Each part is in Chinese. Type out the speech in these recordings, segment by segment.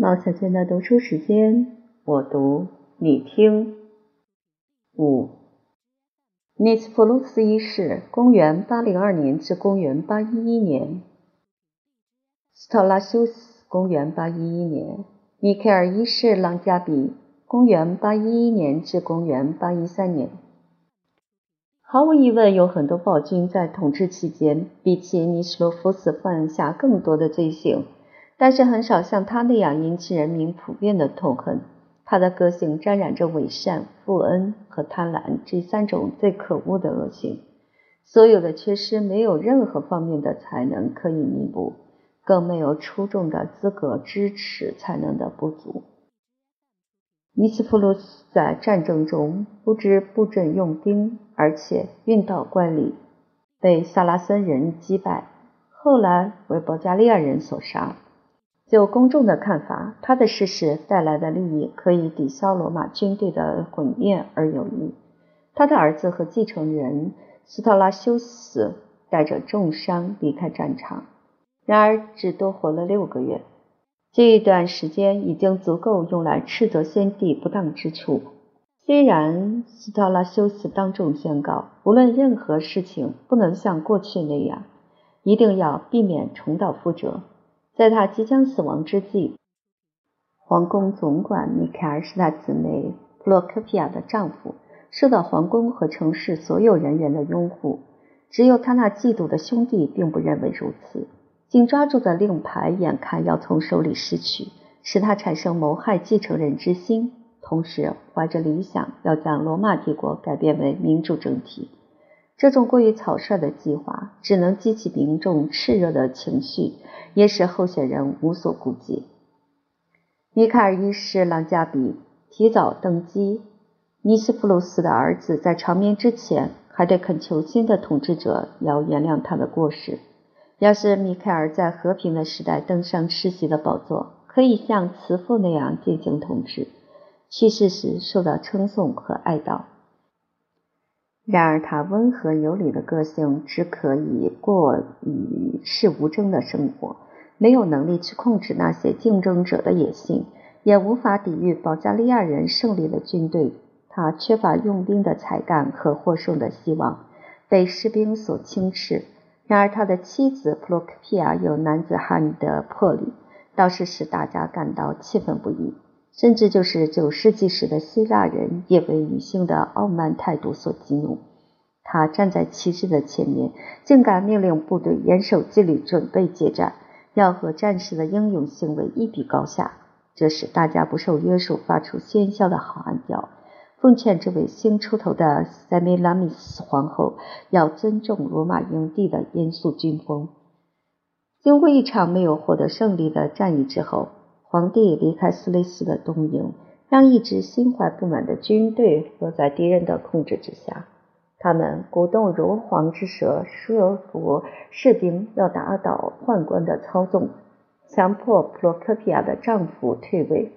毛小娟的读书时间，我读你听。五，尼斯普鲁斯一世，公元八零二年至公元八一一年；斯特拉修斯，公元八一一年；米凯尔一世朗加比，公元八一一年至公元八一三年。毫无疑问，有很多暴君在统治期间，比起尼斯罗夫斯犯下更多的罪行。但是很少像他那样引起人民普遍的痛恨。他的个性沾染着伪善、负恩和贪婪这三种最可恶的恶行。所有的缺失没有任何方面的才能可以弥补，更没有出众的资格支持才能的不足。尼斯普鲁斯在战争中不知布阵用兵，而且运道管理，被萨拉森人击败，后来为保加利亚人所杀。就公众的看法，他的逝世带来的利益可以抵消罗马军队的毁灭而有益。他的儿子和继承人斯特拉修斯带着重伤离开战场，然而只多活了六个月。这一段时间已经足够用来斥责先帝不当之处。虽然斯特拉修斯当众宣告，无论任何事情不能像过去那样，一定要避免重蹈覆辙。在他即将死亡之际，皇宫总管米凯尔是他姊妹普洛科皮亚的丈夫，受到皇宫和城市所有人员的拥护。只有他那嫉妒的兄弟并不认为如此。紧抓住的令牌眼看要从手里失去，使他产生谋害继承人之心，同时怀着理想要将罗马帝国改变为民主政体。这种过于草率的计划只能激起民众炽热的情绪。也使候选人无所顾忌。米凯尔一世朗加比提早登基，尼斯普鲁斯的儿子在长眠之前还得恳求新的统治者要原谅他的过失。要是米凯尔在和平的时代登上世袭的宝座，可以像慈父那样进行统治，去世时受到称颂和哀悼。然而，他温和有礼的个性只可以过与世无争的生活。没有能力去控制那些竞争者的野心，也无法抵御保加利亚人胜利的军队。他缺乏用兵的才干和获胜的希望，被士兵所轻视。然而，他的妻子普洛克皮亚有男子汉的魄力，倒是使大家感到气愤不已。甚至就是九世纪时的希腊人，也为女性的傲慢态度所激怒。他站在骑士的前面，竟敢命令部队严守纪律，准备接战。要和战士的英勇行为一比高下，这使大家不受约束，发出喧嚣的喊叫，奉劝这位新出头的塞米拉米斯皇后要尊重罗马营地的严肃军风。经过一场没有获得胜利的战役之后，皇帝离开斯雷斯的东营，让一支心怀不满的军队落在敌人的控制之下。他们鼓动如簧之舌，说服士兵要打倒宦官的操纵，强迫普罗科皮亚的丈夫退位，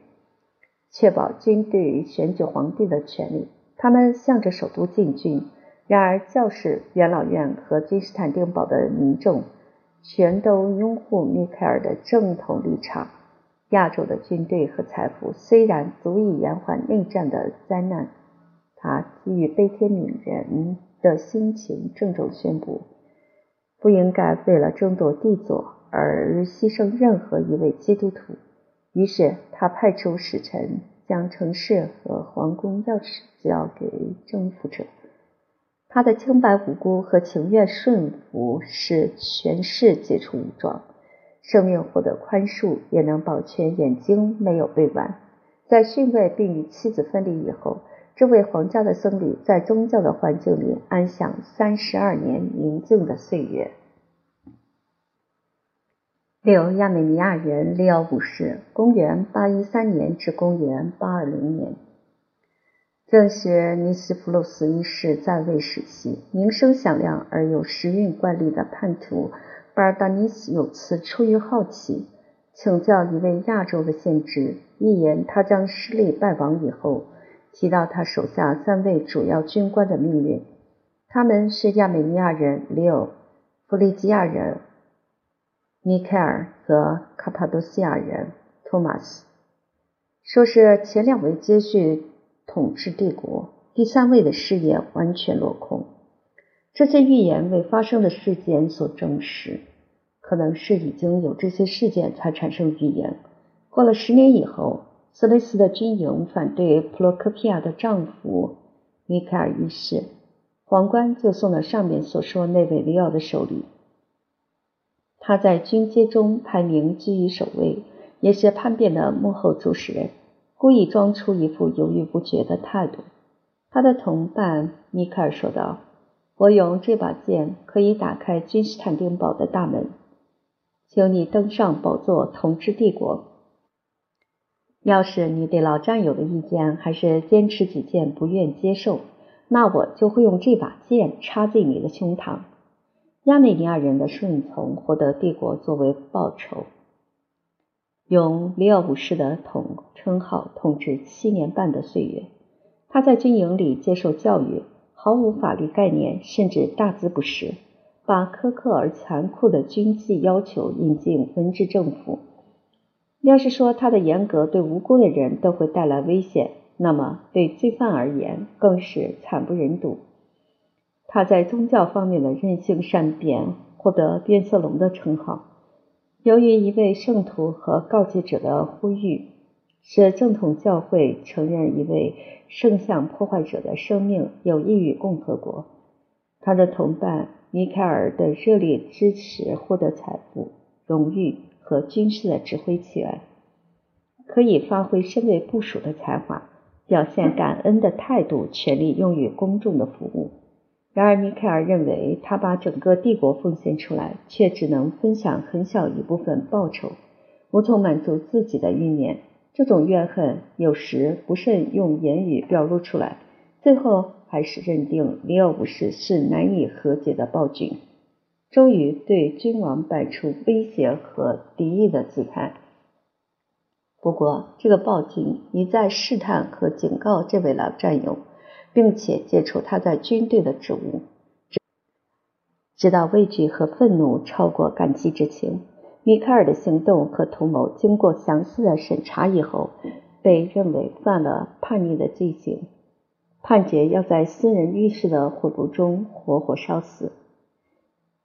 确保军队选举皇帝的权利。他们向着首都进军，然而教士、元老院和君士坦丁堡的民众全都拥护米凯尔的正统立场。亚洲的军队和财富虽然足以延缓内战的灾难。他基于悲天悯人的心情，郑重宣布，不应该为了争夺帝座而牺牲任何一位基督徒。于是，他派出使臣，将城市和皇宫钥匙交给征服者。他的清白无辜和情愿顺服，使全市解除武装，生命获得宽恕，也能保全眼睛没有被剜。在逊位并与妻子分离以后。这位皇家的僧侣在宗教的环境里安享三十二年宁静的岁月。六亚美尼亚人利奥五世，公元八一三年至公元八二零年，正是尼斯福鲁斯一世在位时期，名声响亮而有时运惯例的叛徒巴尔达尼斯有次出于好奇，请教一位亚洲的先知，预言他将失利败亡以后。提到他手下三位主要军官的命运，他们是亚美尼亚人里奥、弗利吉亚人米凯尔和卡帕多西亚人托马斯。说是前两位接续统治帝国，第三位的事业完全落空。这些预言为发生的事件所证实，可能是已经有这些事件才产生预言。过了十年以后，斯雷斯的军营反对普罗科皮亚的丈夫米凯尔一世，皇冠就送到上面所说那位里奥的手里。他在军阶中排名居于首位，也是叛变的幕后主使人，故意装出一副犹豫不决的态度。他的同伴米凯尔说道。我用这把剑可以打开君士坦丁堡的大门，请你登上宝座统治帝国。要是你对老战友的意见还是坚持己见，不愿接受，那我就会用这把剑插进你的胸膛。亚美尼亚人的顺从获得帝国作为报酬，用里奥五世的统称号统治七年半的岁月，他在军营里接受教育。毫无法律概念，甚至大字不识，把苛刻而残酷的军纪要求引进文治政府。要是说他的严格对无辜的人都会带来危险，那么对罪犯而言更是惨不忍睹。他在宗教方面的任性善变，获得变色龙的称号。由于一位圣徒和告诫者的呼吁。使正统教会承认一位圣像破坏者的生命有益于共和国。他的同伴米凯尔的热烈支持获得财富、荣誉和军事的指挥权，可以发挥身为部属的才华，表现感恩的态度，全力用于公众的服务。然而，米凯尔认为他把整个帝国奉献出来，却只能分享很小一部分报酬，无从满足自己的欲念。这种怨恨有时不慎用言语表露出来，最后还是认定里奥五世是难以和解的暴君，终于对君王摆出威胁和敌意的姿态。不过，这个暴君一再试探和警告这位老战友，并且解除他在军队的职务，直到畏惧和愤怒超过感激之情。米凯尔的行动和图谋经过详细的审查以后，被认为犯了叛逆的罪行，判决要在私人浴室的火炉中活活烧死。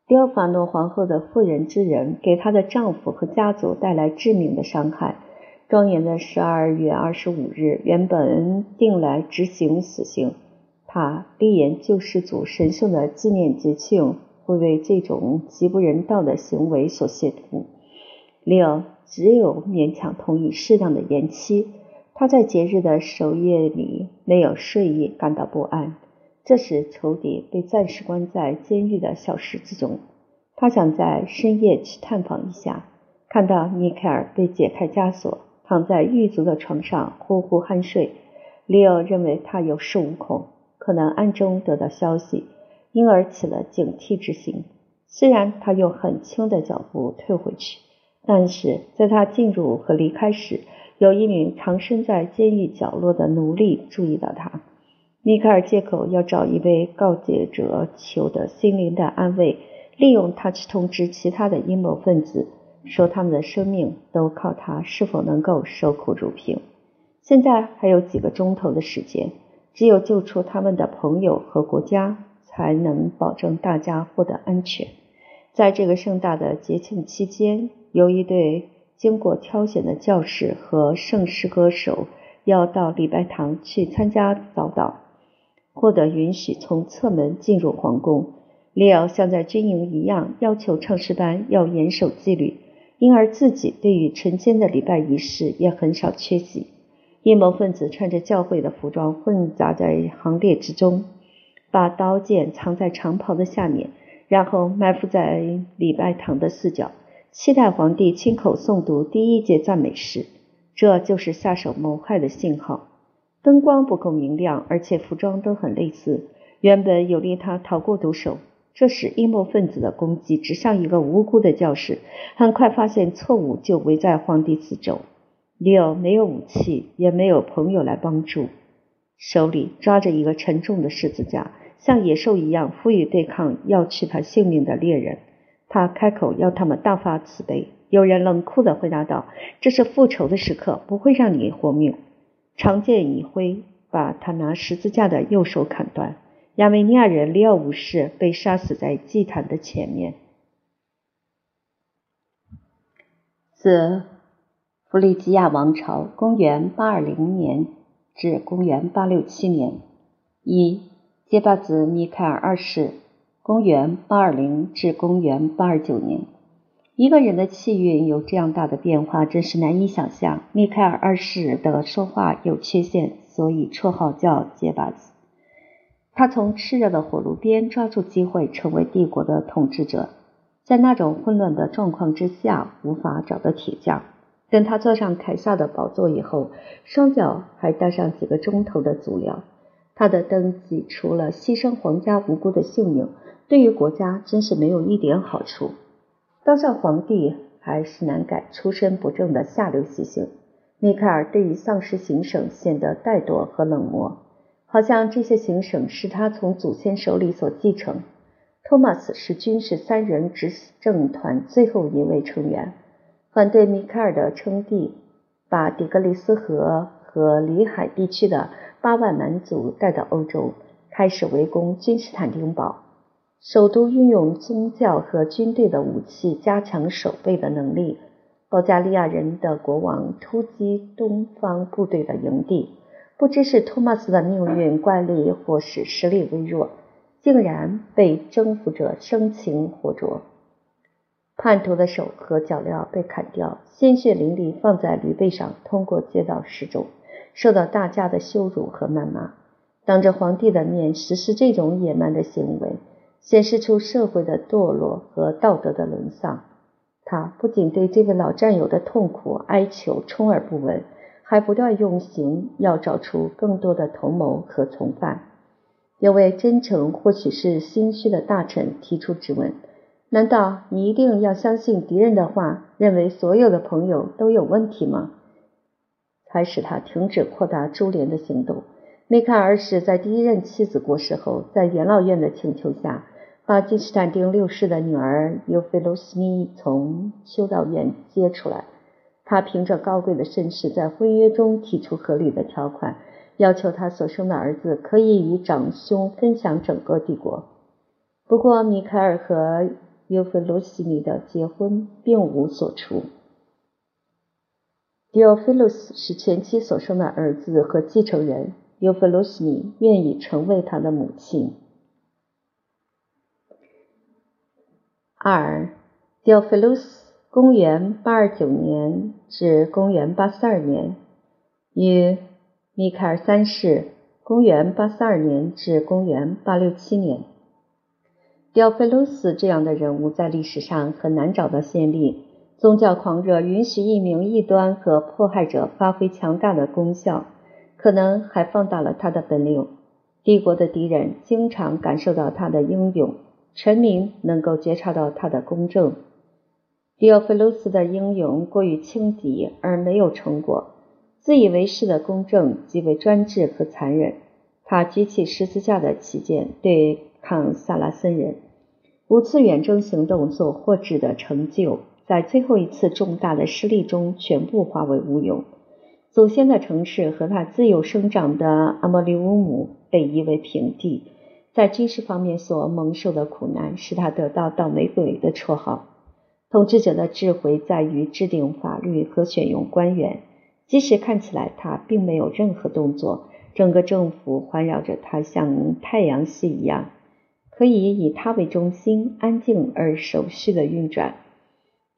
迪奥法诺皇后的妇人之仁给她的丈夫和家族带来致命的伤害。庄严的十二月二十五日原本定来执行死刑，他立言救世主神圣的纪念节庆。会为这种极不人道的行为所亵渎，利奥只有勉强同意适当的延期。他在节日的首夜里没有睡意，感到不安。这时，仇敌被暂时关在监狱的小室子中。他想在深夜去探访一下，看到尼凯尔被解开枷锁，躺在狱卒的床上呼呼酣睡。利奥认为他有恃无恐，可能暗中得到消息。因而起了警惕之心。虽然他用很轻的脚步退回去，但是在他进入和离开时，有一名藏身在监狱角落的奴隶注意到他。米凯尔借口要找一位告诫者求得心灵的安慰，利用他去通知其他的阴谋分子，说他们的生命都靠他是否能够守口如瓶。现在还有几个钟头的时间，只有救出他们的朋友和国家。才能保证大家获得安全。在这个盛大的节庆期间，有一对经过挑选的教士和圣诗歌手要到礼拜堂去参加早祷，获得允许从侧门进入皇宫。利奥像在军营一样要求唱诗班要严守纪律，因而自己对于晨间的礼拜仪式也很少缺席。阴谋分子穿着教会的服装混杂在行列之中。把刀剑藏在长袍的下面，然后埋伏在礼拜堂的四角，期待皇帝亲口诵读第一节赞美诗。这就是下手谋害的信号。灯光不够明亮，而且服装都很类似，原本有利他逃过毒手。这时，阴谋分子的攻击指向一个无辜的教士，很快发现错误，就围在皇帝四周。利奥没有武器，也没有朋友来帮助，手里抓着一个沉重的十字架。像野兽一样，赋予对抗要取他性命的猎人。他开口要他们大发慈悲。有人冷酷地回答道：“这是复仇的时刻，不会让你活命。”长剑一挥，把他拿十字架的右手砍断。亚美尼亚人里奥五世被杀死在祭坛的前面。自弗利吉亚王朝（公元820年至公元867年）一结巴子米凯尔二世（公元820至公元829年）。一个人的气运有这样大的变化，真是难以想象。米凯尔二世的说话有缺陷，所以绰号叫结巴子。他从炽热的火炉边抓住机会，成为帝国的统治者。在那种混乱的状况之下，无法找到铁匠。等他坐上凯撒的宝座以后，双脚还带上几个钟头的足疗。他的登基除了牺牲皇家无辜的性命，对于国家真是没有一点好处。当上皇帝还是难改出身不正的下流习性。米凯尔对于丧失行省显得怠惰和冷漠。好像这些行省是他从祖先手里所继承。托马斯是军事三人执政团最后一位成员，反对米凯尔的称帝，把底格里斯河和里海地区的八万蛮族带到欧洲，开始围攻君士坦丁堡。首都运用宗教和军队的武器加强守备的能力。保加利亚人的国王突击东方部队的营地。不知是托马斯的命运怪力，或是实力微弱，竟然被征服者生擒活捉。叛徒的手和脚镣被砍掉，鲜血淋漓，放在驴背上，通过街道示众，受到大家的羞辱和谩骂。当着皇帝的面实施这种野蛮的行为，显示出社会的堕落和道德的沦丧。他不仅对这位老战友的痛苦哀求充耳不闻。还不断用刑，要找出更多的同谋和从犯。有位真诚或许是心虚的大臣提出质问：“难道你一定要相信敌人的话，认为所有的朋友都有问题吗？”还使他停止扩大株连的行动。梅卡尔是在第一任妻子过世后，在元老院的请求下，把君士坦丁六世的女儿尤菲罗斯米从修道院接出来。他凭着高贵的身世，在婚约中提出合理的条款，要求他所生的儿子可以与长兄分享整个帝国。不过，米凯尔和尤菲罗西尼的结婚并无所出。迪奥菲洛斯是前妻所生的儿子和继承人，尤菲罗西尼愿意成为他的母亲。二，迪奥菲洛斯。公元八二九年至公元八四二年，与米凯尔三世（公元八四二年至公元八六七年）。迪奥菲洛斯这样的人物在历史上很难找到先例。宗教狂热允许一名异端和迫害者发挥强大的功效，可能还放大了他的本领。帝国的敌人经常感受到他的英勇，臣民能够觉察到他的公正。迪奥菲洛斯的英勇过于轻敌而没有成果，自以为是的公正极为专制和残忍。他举起十字架的旗舰对抗萨拉森人，五次远征行动所获致的成就，在最后一次重大的失利中全部化为乌有。祖先的城市和他自由生长的阿莫利乌姆被夷为平地，在军事方面所蒙受的苦难，使他得到“倒霉鬼”的绰号。统治者的智慧在于制定法律和选用官员，即使看起来他并没有任何动作，整个政府环绕着他，像太阳系一样，可以以他为中心，安静而守序的运转。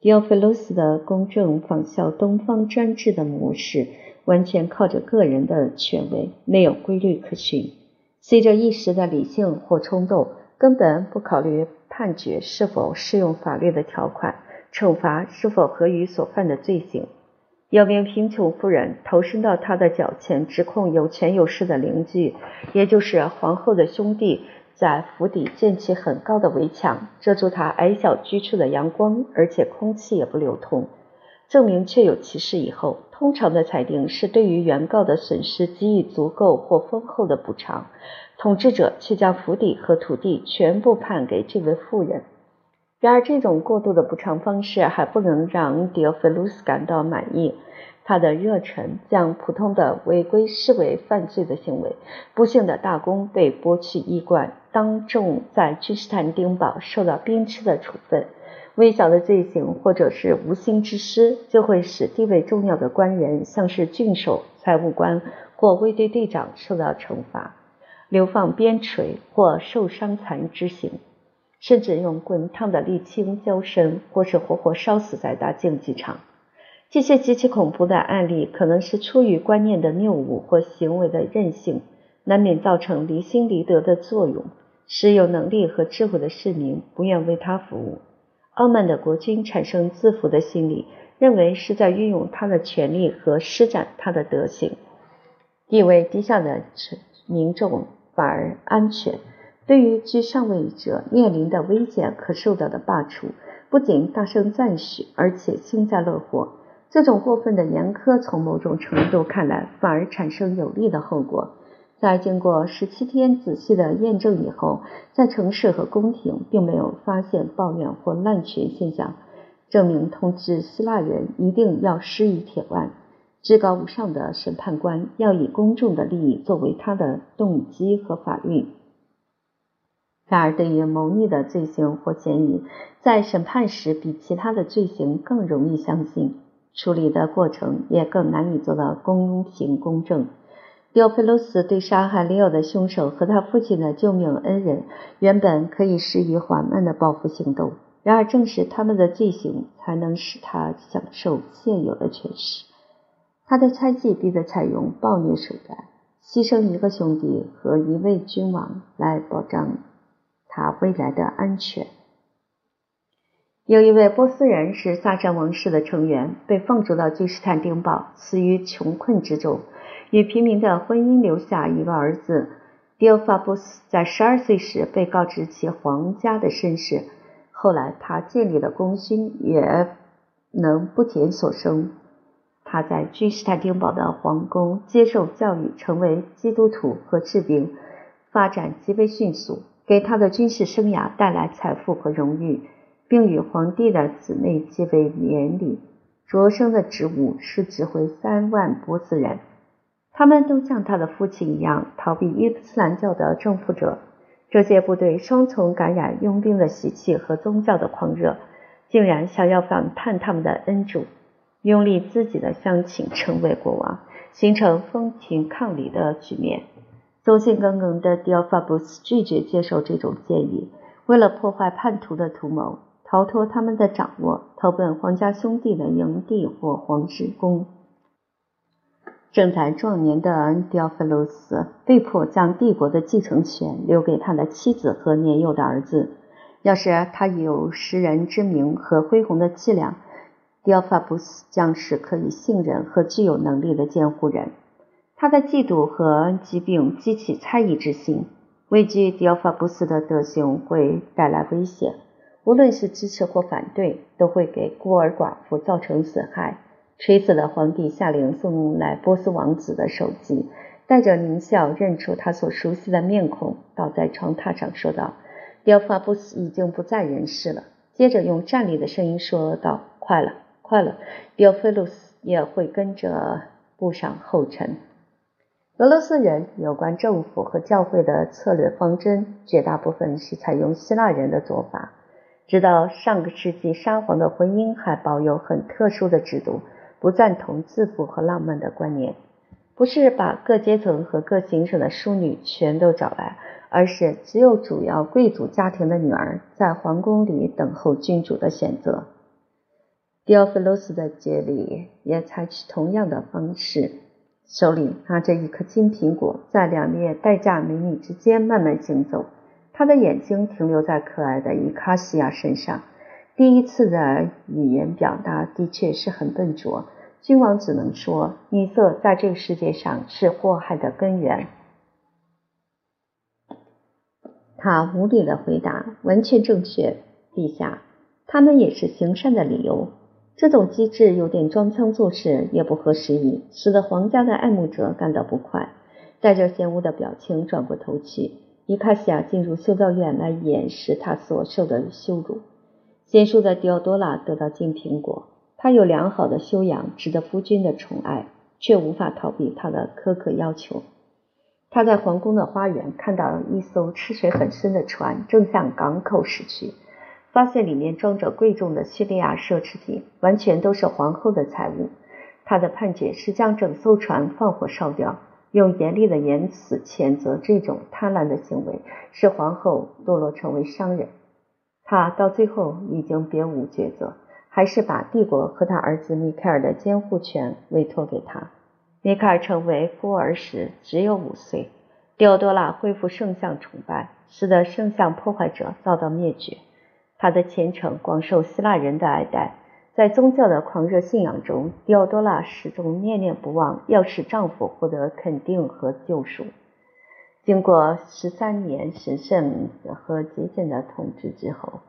迪奥菲洛斯的公正仿效东方专制的模式，完全靠着个人的权威，没有规律可循，随着一时的理性或冲动，根本不考虑。判决是否适用法律的条款，惩罚是否合于所犯的罪行。有名贫穷妇人投身到他的脚前，指控有权有势的邻居，也就是皇后的兄弟，在府邸建起很高的围墙，遮住他矮小居处的阳光，而且空气也不流通。证明确有其事以后，通常的裁定是对于原告的损失给予足够或丰厚的补偿。统治者却将府邸和土地全部判给这位妇人。然而，这种过度的补偿方式还不能让迪奥菲鲁斯感到满意。他的热忱将普通的违规视为犯罪的行为。不幸的大公被剥去衣冠，当众在君士坦丁堡受到鞭笞的处分。微小的罪行或者是无心之失，就会使地位重要的官员，像是郡守、财务官或卫队队长受到惩罚，流放边陲或受伤残之刑，甚至用滚烫的沥青浇身，或是活活烧死在大竞技场。这些极其恐怖的案例，可能是出于观念的谬误或行为的任性，难免造成离心离德的作用，使有能力和智慧的市民不愿为他服务。傲慢的国君产生自负的心理，认为是在运用他的权力和施展他的德行。地位低下的民众反而安全，对于居上位者面临的危险可受到的罢黜，不仅大声赞许，而且幸灾乐祸。这种过分的严苛，从某种程度看来，反而产生有利的后果。在经过十七天仔细的验证以后，在城市和宫廷并没有发现抱怨或滥权现象，证明统治希腊人一定要施以铁腕。至高无上的审判官要以公众的利益作为他的动机和法律。然而，对于谋逆的罪行或嫌疑，在审判时比其他的罪行更容易相信。处理的过程也更难以做到公平公正。迪奥菲洛斯对杀害利奥的凶手和他父亲的救命恩人，原本可以施以缓慢的报复行动，然而正是他们的罪行，才能使他享受现有的权势。他的猜忌逼得采用暴虐手段，牺牲一个兄弟和一位君王来保障他未来的安全。有一位波斯人是萨珊王室的成员，被放逐到君士坦丁堡，死于穷困之中。与平民的婚姻留下一个儿子。迪奥法布斯在十二岁时被告知其皇家的身世，后来他建立了功勋，也能不减所生。他在君士坦丁堡的皇宫接受教育，成为基督徒和士兵，发展极为迅速，给他的军事生涯带来财富和荣誉。并与皇帝的姊妹结为连理。卓生的职务是指挥三万波斯人，他们都像他的父亲一样逃避伊斯兰教的征服者。这些部队双重感染佣兵的习气和宗教的狂热，竟然想要反叛他们的恩主，拥立自己的乡亲成为国王，形成风庭抗礼的局面。忠心耿耿的迪奥法布斯拒绝接受这种建议，为了破坏叛徒的图谋。逃脱他们的掌握，投奔皇家兄弟的营地或皇室宫。正在壮年的迪奥菲洛斯被迫将帝国的继承权留给他的妻子和年幼的儿子。要是他有识人之明和恢宏的气量，迪奥法布斯将是可以信任和具有能力的监护人。他的嫉妒和疾病激起猜疑之心，畏惧迪奥法布斯的德行会带来危险。无论是支持或反对，都会给孤儿寡妇造成损害。垂死的皇帝下令送来波斯王子的手机，带着狞笑认出他所熟悉的面孔，倒在床榻上说道：“迪奥法布斯已经不在人世了。”接着用站立的声音说道：“快了，快了，雕菲鲁斯也会跟着步上后尘。”俄罗斯人有关政府和教会的策略方针，绝大部分是采用希腊人的做法。直到上个世纪，沙皇的婚姻还保有很特殊的制度，不赞同自负和浪漫的观念，不是把各阶层和各行省的淑女全都找来，而是只有主要贵族家庭的女儿在皇宫里等候君主的选择。迪奥菲洛斯的节礼也采取同样的方式，手里拿着一颗金苹果，在两列待嫁美女之间慢慢行走。他的眼睛停留在可爱的伊卡西亚身上。第一次的语言表达的确是很笨拙。君王只能说：“女色在这个世界上是祸害的根源。”他无力的回答：“完全正确，陛下。他们也是行善的理由。这种机智有点装腔作势，也不合时宜，使得皇家的爱慕者感到不快，带着嫌恶的表情转过头去。”伊卡西亚进入修道院来掩饰他所受的羞辱。贤淑的迪奥多拉得到金苹果，她有良好的修养，值得夫君的宠爱，却无法逃避他的苛刻要求。他在皇宫的花园看到一艘吃水很深的船正向港口驶去，发现里面装着贵重的叙利亚奢侈品，完全都是皇后的财物。他的判决是将整艘船放火烧掉，用严厉的言辞谴责这种贪婪的行为，使皇后堕落成为商人。他到最后已经别无抉择，还是把帝国和他儿子米凯尔的监护权委托给他。米凯尔成为孤儿时只有五岁，迪奥多拉恢复圣像崇拜，使得圣像破坏者遭到灭绝。他的虔诚广受希腊人的爱戴，在宗教的狂热信仰中，狄奥多拉始终念念不忘要使丈夫获得肯定和救赎。经过十三年神圣和节俭的统治之后，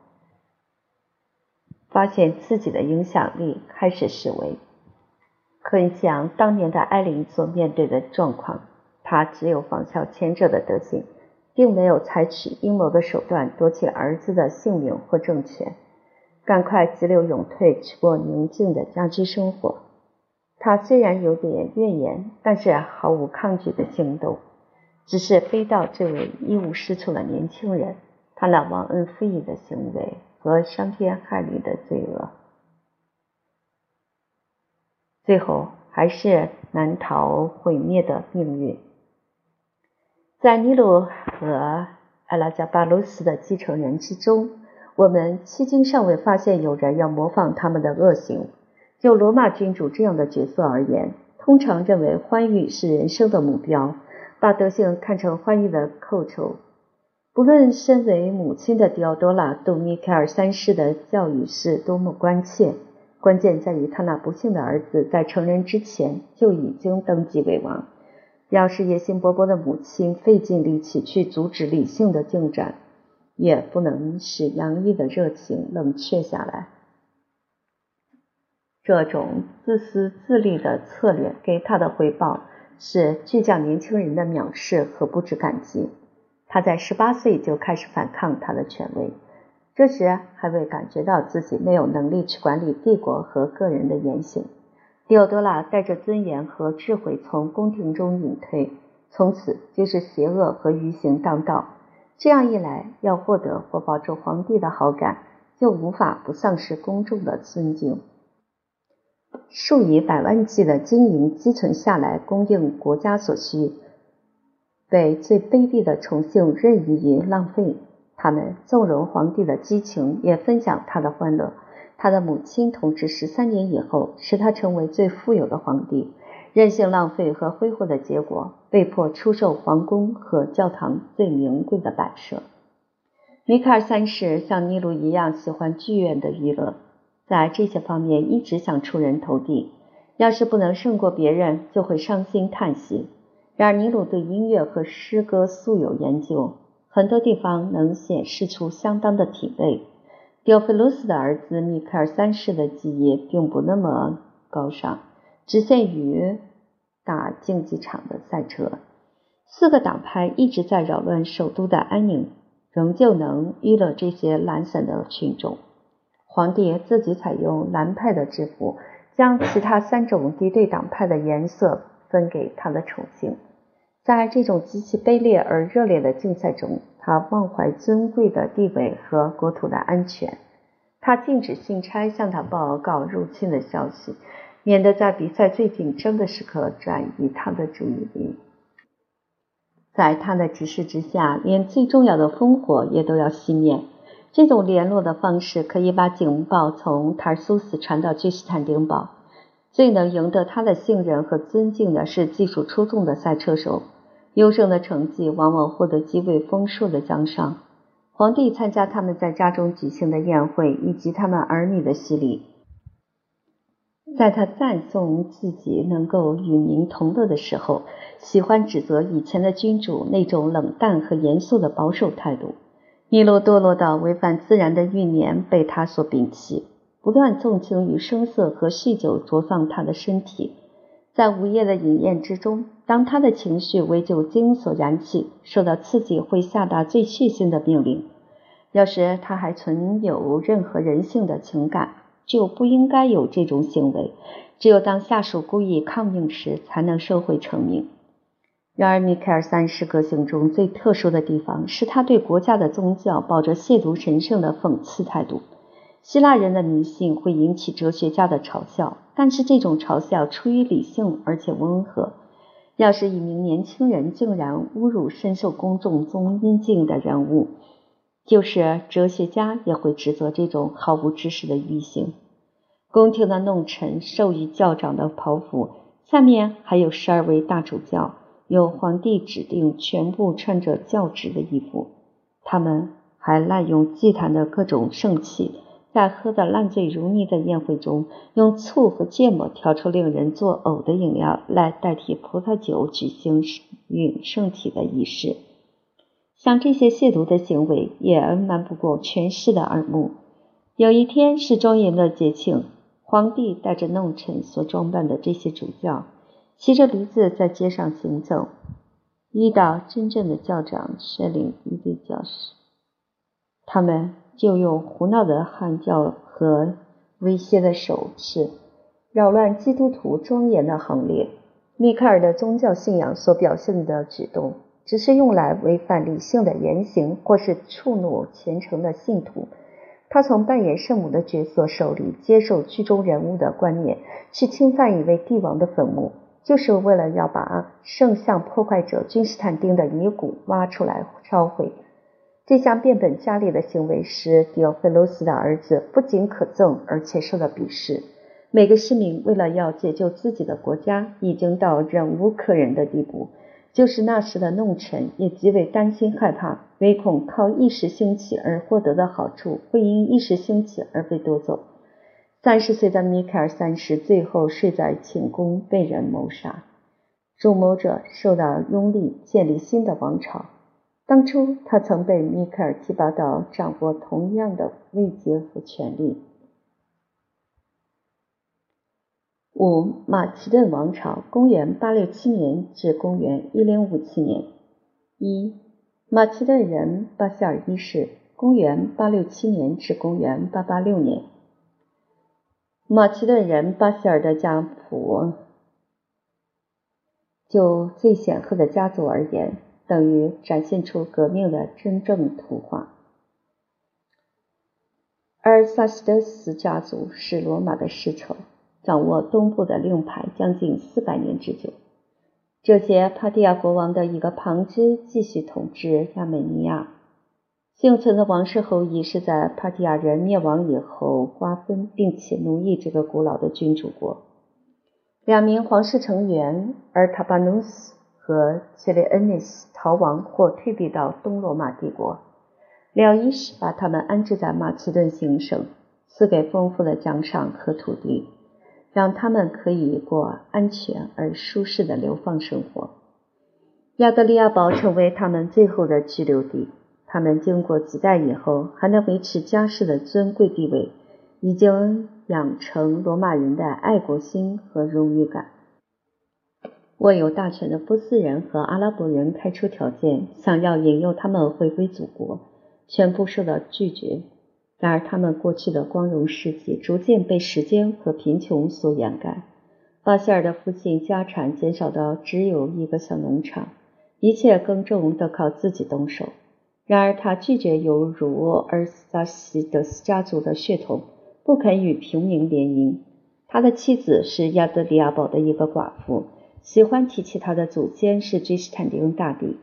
发现自己的影响力开始式微。很像当年的艾琳所面对的状况，她只有仿效前者的德行，并没有采取阴谋的手段夺取儿子的性命或政权，赶快急流勇退去过宁静的家居生活。他虽然有点怨言，但是毫无抗拒的行动，只是飞到这位一无是处的年轻人，他那忘恩负义的行为和伤天害理的罪恶。最后还是难逃毁灭的命运。在尼禄和埃拉加巴鲁斯的继承人之中，我们迄今尚未发现有人要模仿他们的恶行。就罗马君主这样的角色而言，通常认为欢愉是人生的目标，把德性看成欢愉的寇仇。不论身为母亲的迪奥多拉对米凯尔三世的教育是多么关切。关键在于他那不幸的儿子在成人之前就已经登基为王。要是野心勃勃的母亲费尽力气去阻止理性的进展，也不能使洋溢的热情冷却下来。这种自私自利的策略给他的回报是倔强年轻人的藐视和不知感激。他在十八岁就开始反抗他的权威。这时还未感觉到自己没有能力去管理帝国和个人的言行，迪奥多拉带着尊严和智慧从宫廷中隐退，从此就是邪恶和愚行当道。这样一来，要获得或保住皇帝的好感，就无法不丧失公众的尊敬。数以百万计的金银积存下来，供应国家所需，被最卑鄙的宠幸任意浪费。他们纵容皇帝的激情，也分享他的欢乐。他的母亲统治十三年以后，使他成为最富有的皇帝。任性浪费和挥霍的结果，被迫出售皇宫和教堂最名贵的摆设。米卡尔三世像尼禄一样喜欢剧院的娱乐，在这些方面一直想出人头地。要是不能胜过别人，就会伤心叹息。然而尼禄对音乐和诗歌素有研究。很多地方能显示出相当的体味。迪奥菲鲁斯的儿子米凯尔三世的技艺并不那么高尚，只限于打竞技场的赛车。四个党派一直在扰乱首都的安宁，仍旧能娱乐这些懒散的群众。皇帝自己采用蓝派的制服，将其他三种敌对党派的颜色分给他的宠幸。在这种极其卑劣而热烈的竞赛中，他忘怀尊贵的地位和国土的安全。他禁止信差向他报告入侵的消息，免得在比赛最紧张的时刻转移他的注意力。在他的指示之下，连最重要的烽火也都要熄灭。这种联络的方式可以把警报从塔尔苏斯传到君士坦丁堡。最能赢得他的信任和尊敬的是技术出众的赛车手，优胜的成绩往往获得极为丰硕的奖赏。皇帝参加他们在家中举行的宴会，以及他们儿女的洗礼。在他赞颂自己能够与民同乐的时候，喜欢指责以前的君主那种冷淡和严肃的保守态度。尼禄堕落到违反自然的欲念被他所摒弃。不断纵情于声色和酗酒，灼放他的身体。在午夜的饮宴之中，当他的情绪为酒精所燃起，受到刺激会下达最血腥的命令。要是他还存有任何人性的情感，就不应该有这种行为。只有当下属故意抗命时，才能收回成命。然而，米凯尔三世个性中最特殊的地方是他对国家的宗教抱着亵渎神圣的讽刺态度。希腊人的迷信会引起哲学家的嘲笑，但是这种嘲笑出于理性而且温和。要是一名年轻人竟然侮辱深受公众尊敬的人物，就是哲学家也会指责这种毫无知识的愚行。宫廷的弄臣授予教长的袍服，下面还有十二位大主教，由皇帝指定，全部穿着教职的衣服。他们还滥用祭坛的各种圣器。在喝得烂醉如泥的宴会中，用醋和芥末调出令人作呕的饮料来代替葡萄酒，举行饮圣体的仪式。像这些亵渎的行为，也瞒不过权势的耳目。有一天是庄严的节庆，皇帝带着弄臣所装扮的这些主教，骑着驴子在街上行走，遇到真正的教长率领一队教士，他们。就用胡闹的喊叫和威胁的手势扰乱基督徒庄严的行列。米开尔的宗教信仰所表现的举动，只是用来违反理性的言行，或是触怒虔诚的信徒。他从扮演圣母的角色手里接受剧中人物的观念，去侵犯一位帝王的坟墓，就是为了要把圣像破坏者君士坦丁的遗骨挖出来烧毁。这项变本加厉的行为使迪奥菲罗斯的儿子不仅可憎，而且受到鄙视。每个市民为了要解救自己的国家，已经到忍无可忍的地步。就是那时的弄臣也极为担心害怕，唯恐靠一时兴起而获得的好处会因一时兴起而被夺走。三十岁的米凯尔三世最后睡在寝宫，被人谋杀。主谋者受到拥立，建立新的王朝。当初他曾被米凯尔提拔到掌握同样的位阶和权力。五马其顿王朝，公元八六七年至公元一零五七年。一马其顿人巴希尔一世，公元八六七年至公元八八六年。马其顿人巴希尔的家谱，就最显赫的家族而言。等于展现出革命的真正图画。而萨西德斯家族是罗马的世仇，掌握东部的令牌将近四百年之久。这些帕提亚国王的一个旁支继续统治亚美尼亚。幸存的王室后裔是在帕提亚人灭亡以后瓜分并且奴役这个古老的君主国。两名皇室成员而塔巴努斯。和切列恩尼斯逃亡或退避到东罗马帝国，廖一世把他们安置在马其顿行省，赐给丰富的奖赏和土地，让他们可以过安全而舒适的流放生活。亚德里亚堡成为他们最后的居留地。他们经过几代以后，还能维持家世的尊贵地位，已经养成罗马人的爱国心和荣誉感。握有大权的波斯人和阿拉伯人开出条件，想要引诱他们回归祖国，全部受到拒绝。然而，他们过去的光荣事迹逐渐被时间和贫穷所掩盖。巴希尔的父亲家产减少到只有一个小农场，一切耕种都靠自己动手。然而，他拒绝有辱尔萨西德斯家族的血统，不肯与平民联姻。他的妻子是亚德里亚堡的一个寡妇。喜欢提起他的祖先是君士坦丁大帝，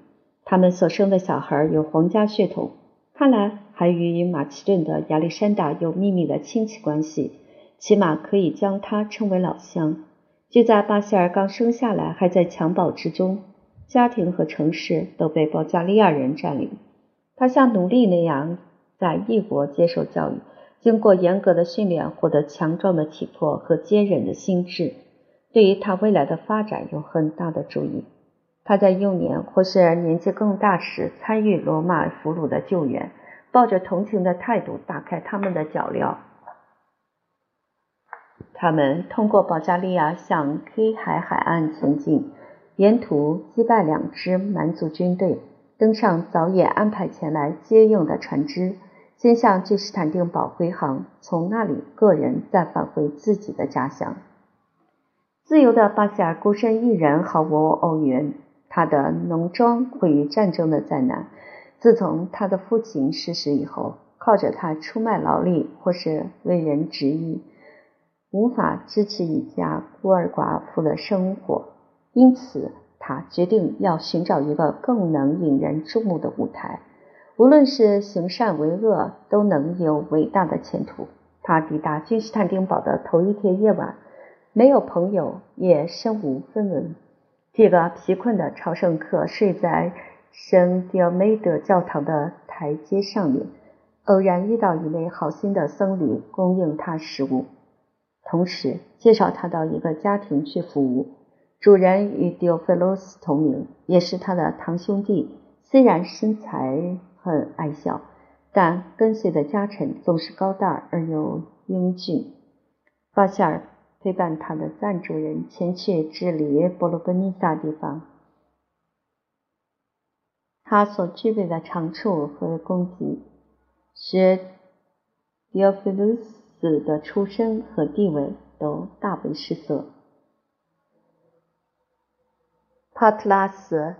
他们所生的小孩有皇家血统，看来还与马其顿的亚历山大有秘密的亲戚关系，起码可以将他称为老乡。就在巴希尔刚生下来，还在襁褓之中，家庭和城市都被保加利亚人占领。他像奴隶那样在异国接受教育，经过严格的训练，获得强壮的体魄和坚韧的心智。对于他未来的发展有很大的注意。他在幼年或是年纪更大时参与罗马俘虏的救援，抱着同情的态度打开他们的脚镣。他们通过保加利亚向黑海海岸前进，沿途击败两支蛮族军队，登上早已安排前来接应的船只，先向君士坦丁堡归航，从那里个人再返回自己的家乡。自由的巴希尔孤身一人，毫无欧元。他的农庄毁于战争的灾难。自从他的父亲逝世以后，靠着他出卖劳力或是为人执意，无法支持一家孤儿寡妇的生活。因此，他决定要寻找一个更能引人注目的舞台。无论是行善为恶，都能有伟大的前途。他抵达君士坦丁堡的头一天夜晚，没有朋友，也身无分文。这个贫困的朝圣客睡在圣迪奥梅德教堂的台阶上面，偶然遇到一位好心的僧侣，供应他食物，同时介绍他到一个家庭去服务。主人与迪奥菲洛斯同名，也是他的堂兄弟。虽然身材，很矮小，但跟随的家臣总是高大而又英俊。巴夏尔陪伴他的赞助人前去治理波罗奔尼撒地方。他所具备的长处和功绩，使迪奥菲鲁斯的出身和地位都大为失色。帕特拉斯。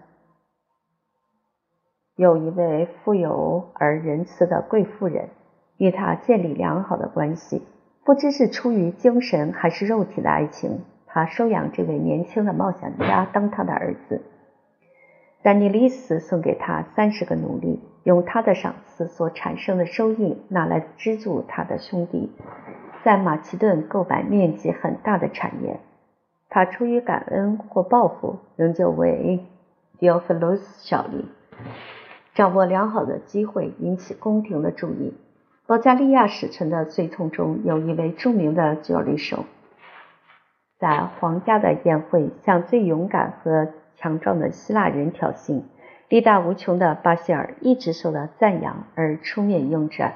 有一位富有而仁慈的贵妇人，与他建立良好的关系。不知是出于精神还是肉体的爱情，他收养这位年轻的冒险家当他的儿子。丹尼利斯送给他三十个奴隶，用他的赏赐所产生的收益拿来资助他的兄弟，在马其顿购买面积很大的产业。他出于感恩或报复，仍旧为迪奥菲罗斯效力。掌握良好的机会，引起宫廷的注意。保加利亚使臣的随从中有一位著名的角力手，在皇家的宴会向最勇敢和强壮的希腊人挑衅。力大无穷的巴希尔一直受到赞扬而出面应战。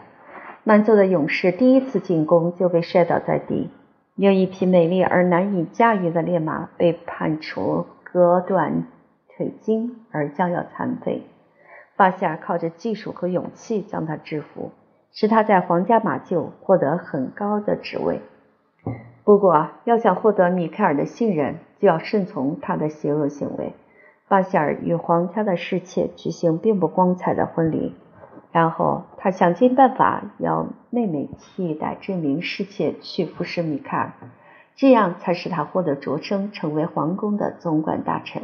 满洲的勇士第一次进攻就被摔倒在地，又一匹美丽而难以驾驭的烈马被判处割断腿筋而将要残废。巴希尔靠着技术和勇气将他制服，使他在皇家马厩获得很高的职位。不过，要想获得米凯尔的信任，就要顺从他的邪恶行为。巴希尔与皇家的侍妾举行并不光彩的婚礼，然后他想尽办法要妹妹替代这名侍妾去服侍米凯尔，这样才使他获得擢升，成为皇宫的总管大臣。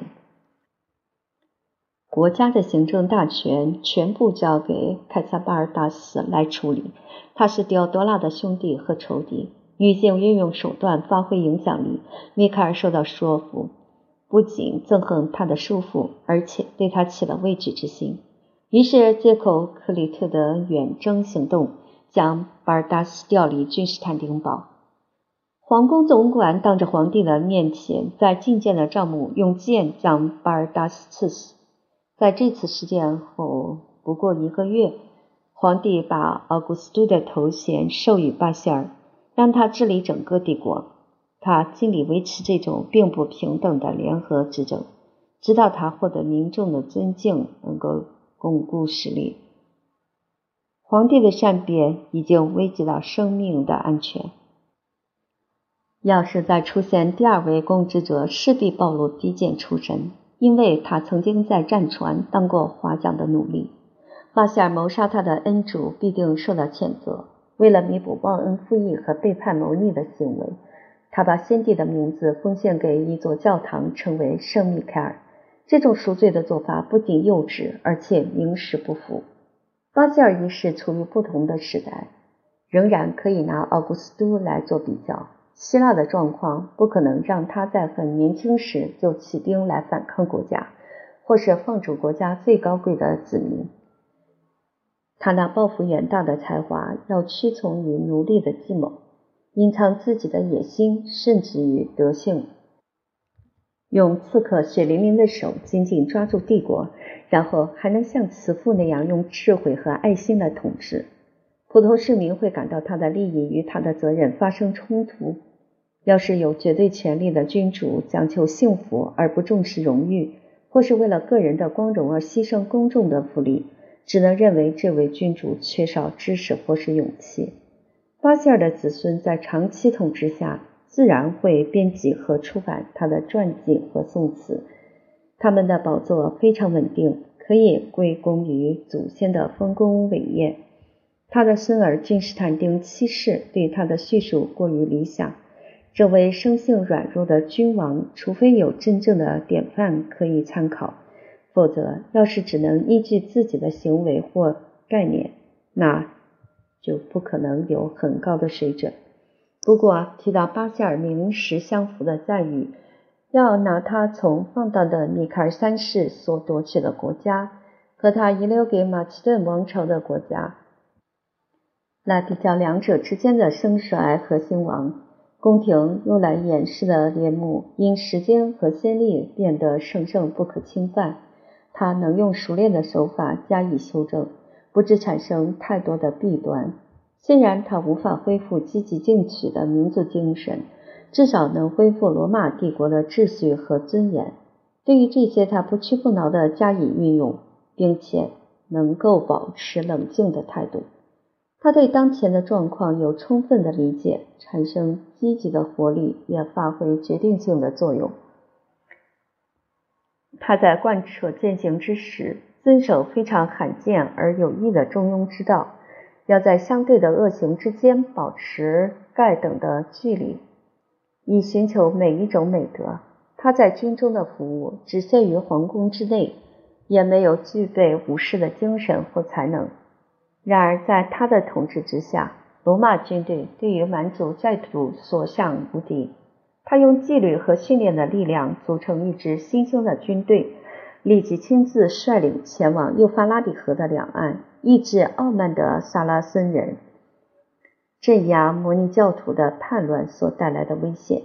国家的行政大权全部交给凯撒巴尔达斯来处理。他是迪奥多拉的兄弟和仇敌。女性运用手段发挥影响力，米卡尔受到说服，不仅憎恨他的束缚，而且对他起了畏惧之心。于是借口克里特的远征行动，将巴尔达斯调离君士坦丁堡。皇宫总管当着皇帝的面前，在觐见的帐幕用剑将巴尔达斯刺死。在这次事件后不过一个月，皇帝把奥古斯都的头衔授予巴希尔，让他治理整个帝国。他尽力维持这种并不平等的联合执政，直到他获得民众的尊敬，能够巩固实力。皇帝的善变已经危及到生命的安全。要是再出现第二位共治者，势必暴露低贱出身。因为他曾经在战船当过划桨的奴隶，巴希尔谋杀他的恩主必定受到谴责。为了弥补忘恩负义和背叛谋逆的行为，他把先帝的名字奉献给一座教堂，称为圣米凯尔。这种赎罪的做法不仅幼稚，而且名实不符。巴希尔一世处于不同的时代，仍然可以拿奥古斯都来做比较。希腊的状况不可能让他在很年轻时就起兵来反抗国家，或是放逐国家最高贵的子民。他那抱负远大的才华要屈从于奴隶的计谋，隐藏自己的野心，甚至于德性，用刺客血淋淋的手紧紧抓住帝国，然后还能像慈父那样用智慧和爱心来统治。普通市民会感到他的利益与他的责任发生冲突。要是有绝对权力的君主讲求幸福而不重视荣誉，或是为了个人的光荣而牺牲公众的福利，只能认为这位君主缺少知识或是勇气。巴希尔的子孙在长期统治下，自然会编辑和出版他的传记和宋词，他们的宝座非常稳定，可以归功于祖先的丰功伟业。他的孙儿君士坦丁七世对他的叙述过于理想。这位生性软弱的君王，除非有真正的典范可以参考，否则要是只能依据自己的行为或概念，那就不可能有很高的水准。不过提到巴希尔名实相符的赞誉，要拿他从放荡的米开尔三世所夺取的国家和他遗留给马其顿王朝的国家来比较两者之间的盛衰和兴亡。宫廷用来掩饰的帘幕，因时间和先例变得神圣不可侵犯。他能用熟练的手法加以修正，不致产生太多的弊端。虽然他无法恢复积极进取的民族精神，至少能恢复罗马帝国的秩序和尊严。对于这些，他不屈不挠地加以运用，并且能够保持冷静的态度。他对当前的状况有充分的理解，产生积极的活力，也发挥决定性的作用。他在贯彻践行之时，遵守非常罕见而有益的中庸之道，要在相对的恶行之间保持盖等的距离，以寻求每一种美德。他在军中的服务只限于皇宫之内，也没有具备武士的精神或才能。然而，在他的统治之下，罗马军队对于蛮族寨土所向无敌。他用纪律和训练的力量组成一支新兴的军队，立即亲自率领前往幼发拉底河的两岸，抑制傲慢的萨拉森人，镇压摩尼教徒的叛乱所带来的危险。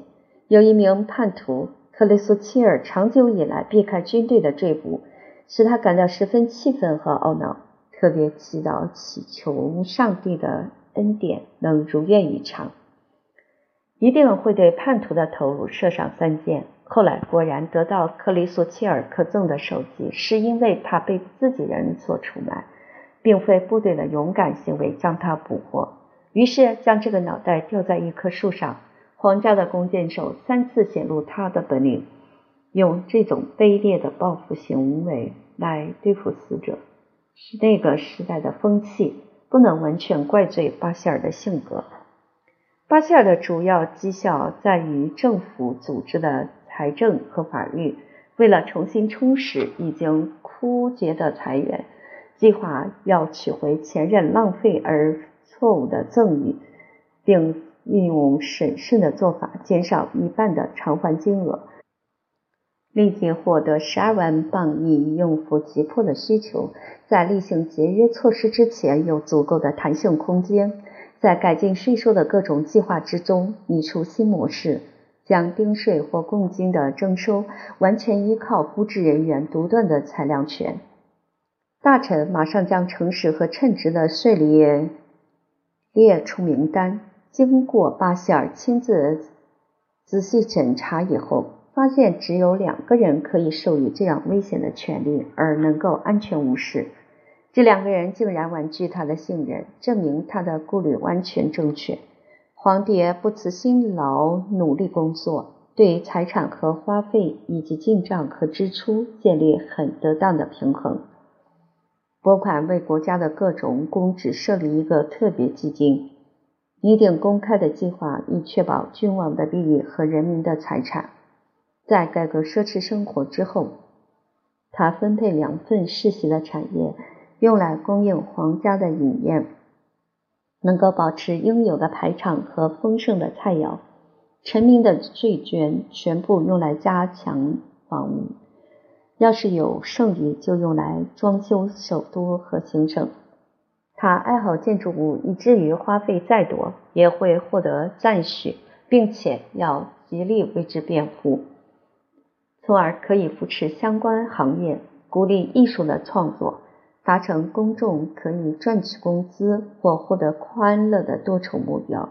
有一名叛徒克雷苏切尔长久以来避开军队的追捕，使他感到十分气愤和懊恼。特别祈祷祈求上帝的恩典能如愿以偿，一定会对叛徒的头颅射上三箭。后来果然得到克里索切尔克赠的首级，是因为他被自己人所出卖，并非部队的勇敢行为将他捕获。于是将这个脑袋吊在一棵树上，皇家的弓箭手三次显露他的本领，用这种卑劣的报复行为来对付死者。是那个时代的风气，不能完全怪罪巴希尔的性格。巴希尔的主要绩效在于政府组织的财政和法律。为了重新充实已经枯竭的财源，计划要取回前任浪费而错误的赠与，并运用审慎的做法，减少一半的偿还金额。立即获得十二万镑，以应付急迫的需求。在例行节约措施之前，有足够的弹性空间。在改进税收的各种计划之中，拟出新模式，将丁税或贡金的征收完全依靠估值人员独断的裁量权。大臣马上将诚实和称职的税吏列出名单，经过巴希尔亲自仔细审查以后。发现只有两个人可以授予这样危险的权利而能够安全无事，这两个人竟然婉拒他的信任，证明他的顾虑完全正确。皇帝不辞辛劳努力工作，对财产和花费以及进账和支出建立很得当的平衡。拨款为国家的各种公职设立一个特别基金，拟定公开的计划，以确保君王的利益和人民的财产。在改革奢侈生活之后，他分配两份世袭的产业，用来供应皇家的饮宴，能够保持应有的排场和丰盛的菜肴。臣民的税捐全部用来加强房屋，要是有剩余，就用来装修首都和行省。他爱好建筑物，以至于花费再多也会获得赞许，并且要极力为之辩护。从而可以扶持相关行业，鼓励艺术的创作，达成公众可以赚取工资或获得欢乐的多重目标，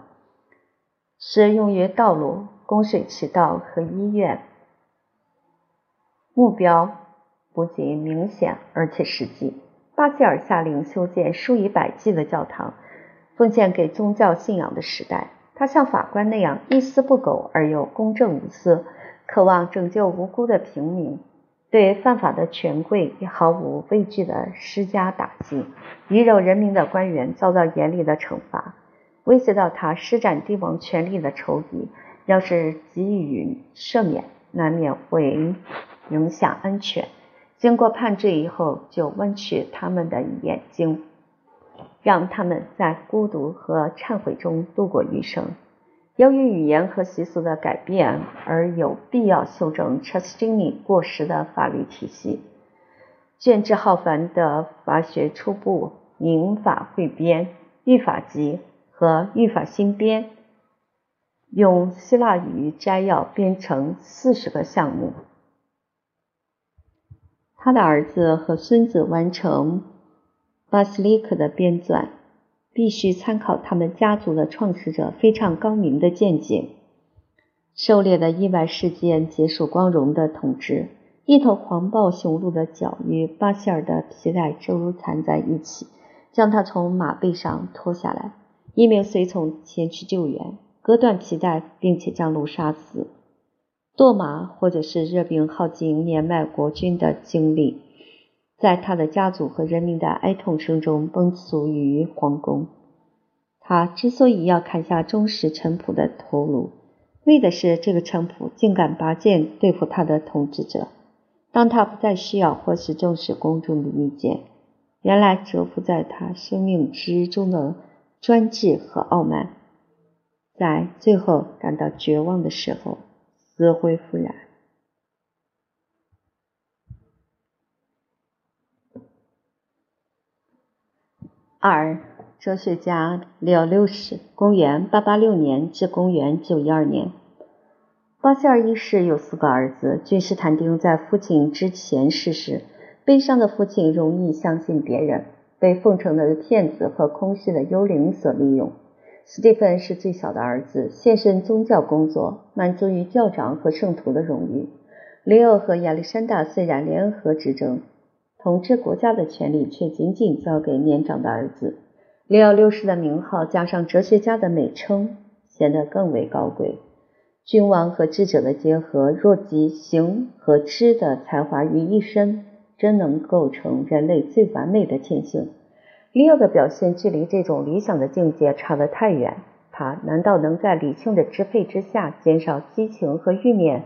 使用于道路、供水渠道和医院。目标不仅明显而且实际。巴希尔下令修建数以百计的教堂，奉献给宗教信仰的时代。他像法官那样一丝不苟而又公正无私，渴望拯救无辜的平民，对犯法的权贵也毫无畏惧地施加打击，鱼肉人民的官员遭到严厉的惩罚。威胁到他施展帝王权力的仇敌，要是给予赦免，难免会影响安全。经过判罪以后，就弯曲他们的眼睛，让他们在孤独和忏悔中度过余生。由于语言和习俗的改变，而有必要修正查斯丁尼过时的法律体系。卷帙浩繁的法学初步民法汇编、律法集和律法新编，用希腊语摘要编成四十个项目。他的儿子和孙子完成巴斯利克的编纂，必须参考他们家族的创始者非常高明的见解。狩猎的意外事件结束光荣的统治。一头狂暴雄鹿的脚与巴希尔的皮带纠缠在一起，将他从马背上拖下来。一名随从前去救援，割断皮带，并且将鹿杀死。堕马或者是热病耗尽年迈国君的精力，在他的家族和人民的哀痛声中崩俗于皇宫。他之所以要砍下忠实臣仆的头颅，为的是这个臣仆竟敢拔剑对付他的统治者。当他不再需要或是重视公众的意见，原来蛰伏在他生命之中的专制和傲慢，在最后感到绝望的时候。死灰复燃。二，哲学家列六世，公元八八六年至公元九一二年。巴塞尔一世有四个儿子，君士坦丁在父亲之前逝世。悲伤的父亲容易相信别人，被奉承的骗子和空虚的幽灵所利用。斯蒂芬是最小的儿子，献身宗教工作，满足于教长和圣徒的荣誉。雷欧和亚历山大虽然联合执政，统治国家的权力却仅仅交给年长的儿子。雷奥六世的名号加上哲学家的美称，显得更为高贵。君王和智者的结合，若集行和知的才华于一身，真能构成人类最完美的天性。利奥的表现距离这种理想的境界差得太远。他难道能在理性的支配之下减少激情和欲念？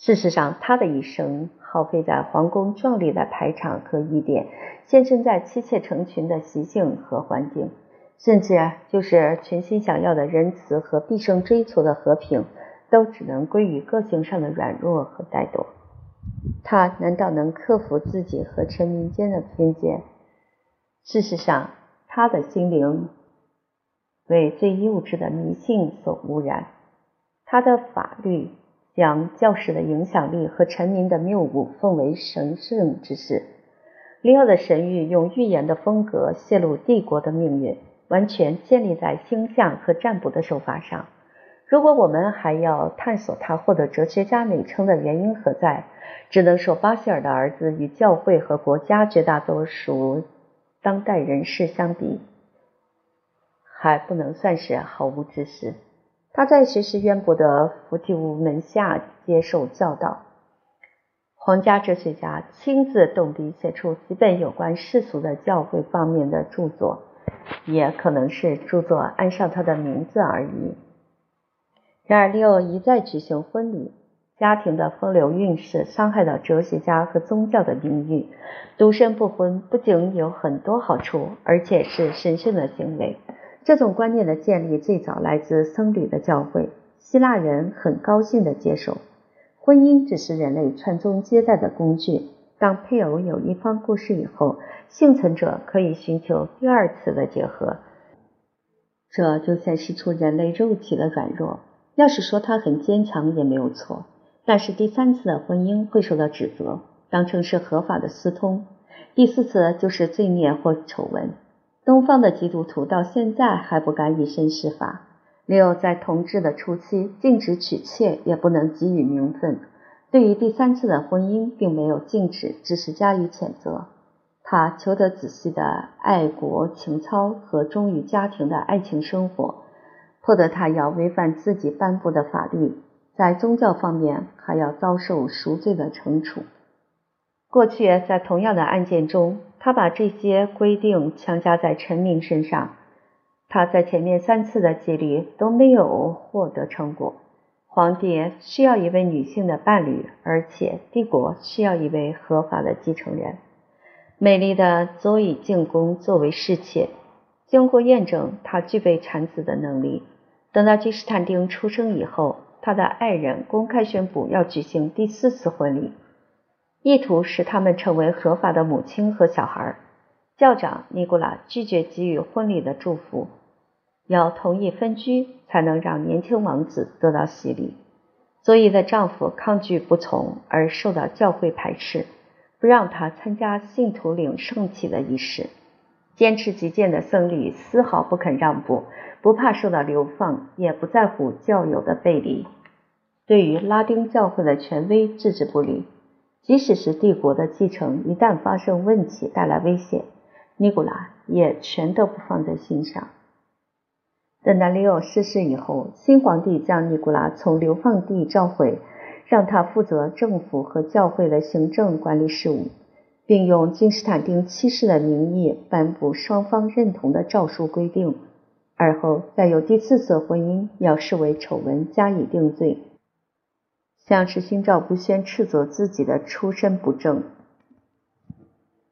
事实上，他的一生耗费在皇宫壮丽的排场和仪典，献身在妻妾成群的习性和环境，甚至就是全心想要的仁慈和毕生追求的和平，都只能归于个性上的软弱和怠惰。他难道能克服自己和臣民间的偏见？事实上，他的心灵为最幼稚的迷信所污染。他的法律将教士的影响力和臣民的谬误奉为神圣之事。利奥的神谕用预言的风格泄露帝国的命运，完全建立在星象和占卜的手法上。如果我们还要探索他获得哲学家美称的原因何在，只能说巴希尔的儿子与教会和国家绝大多数。当代人士相比，还不能算是毫无知识。他在学识渊博的福提乌门下接受教导，皇家哲学家亲自动笔写出几本有关世俗的教会方面的著作，也可能是著作安上他的名字而已。然而，利奥一再举行婚礼。家庭的风流韵事伤害到哲学家和宗教的名誉。独身不婚不仅有很多好处，而且是神圣的行为。这种观念的建立最早来自僧侣的教会，希腊人很高兴地接受。婚姻只是人类传宗接代的工具。当配偶有一方过世以后，幸存者可以寻求第二次的结合。这就显示出人类肉体的软弱。要是说他很坚强，也没有错。但是第三次的婚姻会受到指责，当成是合法的私通；第四次就是罪孽或丑闻。东方的基督徒到现在还不敢以身试法。六在统治的初期，禁止娶妾，也不能给予名分。对于第三次的婚姻，并没有禁止，只是加以谴责。他求得仔细的爱国情操和忠于家庭的爱情生活，迫得他要违反自己颁布的法律，在宗教方面还要遭受赎罪的惩处。过去在同样的案件中，他把这些规定强加在臣民身上。他在前面三次的激励都没有获得成果。皇帝需要一位女性的伴侣，而且帝国需要一位合法的继承人。美丽的佐以进宫作为侍妾，经过验证，她具备产子的能力。等到君士坦丁出生以后，他的爱人公开宣布要举行第四次婚礼，意图使他们成为合法的母亲和小孩。教长尼古拉拒绝给予婚礼的祝福。要同意分居，才能让年轻王子得到洗礼。佐伊的丈夫抗拒不从，而受到教会排斥，不让他参加信徒领圣器的仪式。坚持己见的僧侣丝毫不肯让步，不怕受到流放，也不在乎教友的背离，对于拉丁教会的权威置之不理。即使是帝国的继承一旦发生问题，带来危险，尼古拉也全都不放在心上。等到利奥逝世以后，新皇帝将尼古拉从流放地召回，让他负责政府和教会的行政管理事务，并用君士坦丁七世的名义颁布双方认同的诏书规定。而后再有第四次婚姻，要视为丑闻加以定罪，像是心照不宣斥责自己的出身不正。